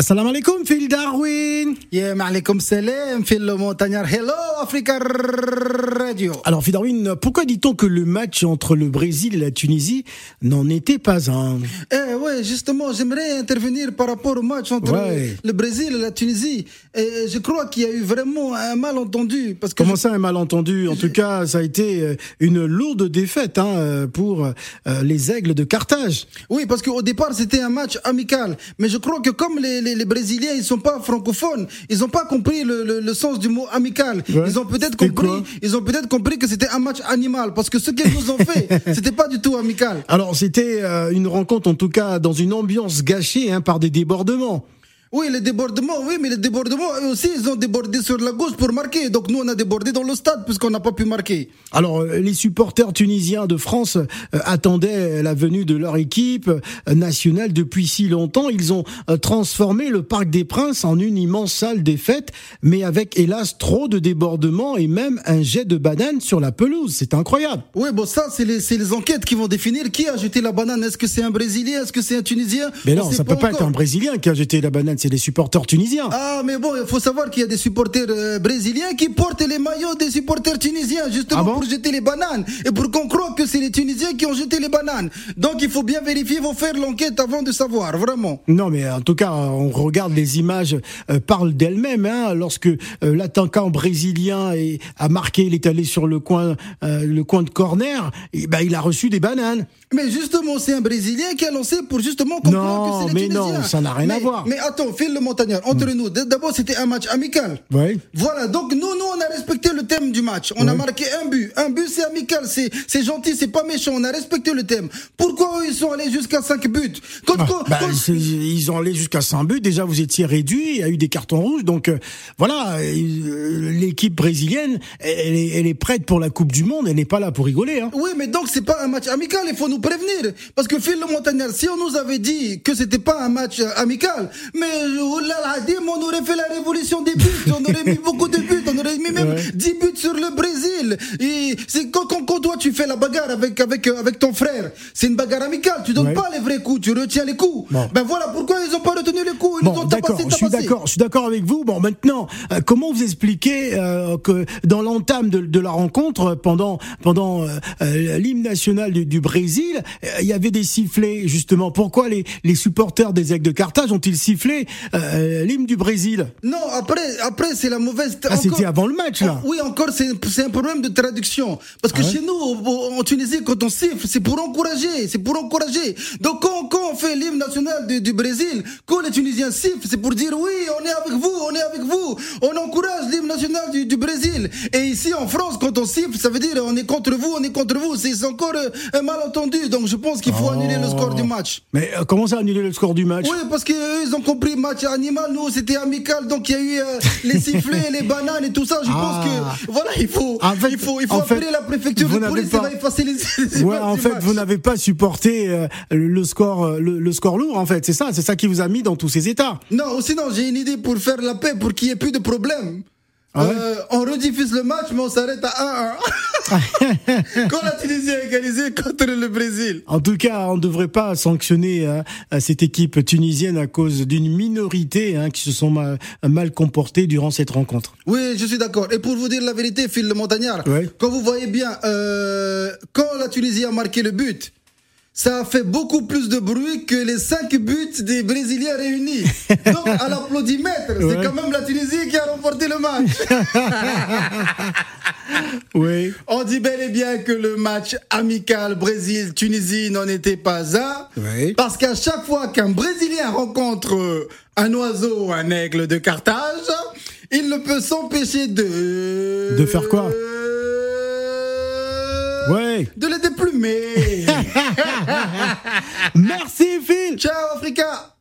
Assalamu alaikum, Phil Darwin. Yeah, ma'alaikum salam, Phil le montagnard. Hello, Africa Radio. Alors, Phil Darwin, pourquoi dit-on que le match entre le Brésil et la Tunisie n'en était pas un? Eh ouais, justement, j'aimerais intervenir par rapport au match entre Ouais. le Brésil et la Tunisie. Et je crois qu'il y a eu vraiment un malentendu. Parce que Comment je- ça, un malentendu? En tout cas, ça a été euh, une lourde défaite hein, euh, pour euh, les aigles de Carthage. Oui, parce qu'au départ, c'était un match amical. Mais je crois que comme les, les, les Brésiliens, ils sont pas francophones, ils ont pas compris le, le, le sens du mot amical. Ouais. Ils ont peut-être compris, ils ont peut-être compris que c'était un match animal. Parce que ce qu'ils nous ont fait, c'était pas du tout amical. Alors, c'était euh, une rencontre, en tout cas, dans une ambiance gâchée hein, par des débordements. Oui, les débordements, oui, mais les débordements, eux aussi, ils ont débordé sur la gauche pour marquer. Donc nous, on a débordé dans le stade puisqu'on n'a pas pu marquer. Alors, euh, les supporters tunisiens de France euh, attendaient la venue de leur équipe euh, nationale depuis si longtemps. Ils ont euh, transformé le Parc des Princes en une immense salle des fêtes, mais avec hélas trop de débordements et même un jet de banane sur la pelouse. C'est incroyable. Oui, bon, ça, c'est les, les enquêtes qui vont définir qui a jeté la banane. Est-ce que c'est un Brésilien? Est-ce que c'est un Tunisien? Mais On non, ça peut pas être un Brésilien qui a jeté la banane, c'est les supporters tunisiens. Ah, mais bon, il faut savoir qu'il y a des supporters euh, brésiliens qui portent les maillots des supporters tunisiens, justement Ah bon pour jeter les bananes. Et pour qu'on croit que c'est les Tunisiens qui ont jeté les bananes. Donc il faut bien vérifier, il faut faire l'enquête avant de savoir, vraiment. Non, mais en tout cas, on regarde les images euh, parlent d'elles-mêmes. Hein, lorsque euh, l'attaquant brésilien est- a marqué, il est allé sur le coin, euh, le coin de corner, et ben il a reçu des bananes. Mais justement, c'est un Brésilien qui a lancé pour justement comprendre Non, que c'est les mais non, ça n'a rien à voir. Mais attends, Phil le montagnard, entre nous, d- d'abord c'était un match amical. Ouais. Voilà, donc nous, nous, on a respecté le thème du match. On a marqué un but. Un but, c'est amical, c'est, c'est gentil, c'est pas méchant. On a respecté le thème. Pourquoi ils sont allés jusqu'à 5 buts quand, Ah, quand- bah, quand- ils ont allé jusqu'à 5 buts. Déjà, vous étiez réduit. Il y a eu des cartons rouges. Donc euh, voilà, euh, l'équipe brésilienne, elle est, elle est prête pour la Coupe du Monde. Elle n'est pas là pour rigoler. Hein. Oui, mais donc c'est pas un match amical, il faut nous prévenir. Parce que Phil Montagnard, si on nous avait dit que c'était pas un match euh, amical, mais on aurait fait la révolution des buts, on aurait mis beaucoup de buts, même Ouais. 10 buts sur le Brésil. Et c'est quand, quand, quand tu fais la bagarre avec, avec, euh, avec ton frère, c'est une bagarre amicale, tu donnes Ouais. pas les vrais coups, tu retiens les coups. Bon. Ben voilà pourquoi ils ont pas retenu les coups, ils Bon, nous ont d'accord, tabassé, je suis d'accord, je suis d'accord avec vous. Bon, maintenant, euh, comment vous expliquez euh, que dans l'entame de, de la rencontre, pendant pendant euh, l'hymne national du, du Brésil, il y avait des sifflets justement. Pourquoi les, les supporters des Aigles de Carthage ont-ils sifflé l'hymne du Brésil? Non, après, après c'est la mauvaise. Ah, c'était avant le match là. Oui, encore, c'est un problème de traduction. Parce que Ah ouais chez nous, en Tunisie, quand on siffle, c'est pour encourager, c'est pour encourager. Donc, quand, on fait l'hymne national du, du Brésil, quand les Tunisiens sifflent, c'est pour dire oui, on est avec vous, on est avec vous. On encourage du, du Brésil. Et ici, en France, quand on siffle, ça veut dire on est contre vous, on est contre vous. C'est encore euh, un malentendu. Donc, je pense qu'il faut annuler le score du match. Mais euh, comment ça annuler le score du match? Oui, parce qu'eux, ils ont compris match animal, nous, c'était amical, donc il y a eu euh, les sifflets, les bananes et tout ça. Je Ah. pense que, voilà, il faut, En fait- il faut, il faut en fait, appeler la préfecture de police, pas- ça va effacer les, les Ouais, en fait, match. vous n'avez pas supporté euh, le score, euh, le, le score lourd. En fait, c'est ça, c'est ça qui vous a mis dans tous ces états. Non, sinon, j'ai une idée pour faire la paix, pour qu'il n'y ait plus de problème. Ah ouais Euh, on rediffuse le match, mais on s'arrête à 1-1. Quand la Tunisie a égalisé contre le Brésil. En tout cas, on ne devrait pas sanctionner hein, cette équipe tunisienne à cause d'une minorité hein, qui se sont mal, mal comportés durant cette rencontre. Oui, je suis d'accord. Et pour vous dire la vérité, Phil le Montagnard, Ouais. quand vous voyez bien, euh, quand la Tunisie a marqué le but, ça a fait beaucoup plus de bruit que les cinq buts des Brésiliens réunis. Donc, à l'applaudimètre, Ouais. c'est quand même la Tunisie qui a remporté le match. Oui. On dit bel et bien que le match amical Brésil-Tunisie n'en était pas un. Ouais. Parce qu'à chaque fois qu'un Brésilien rencontre un oiseau ou un aigle de Carthage, il ne peut s'empêcher de... De faire quoi? De les déplumer. Merci Phil. Ciao Africa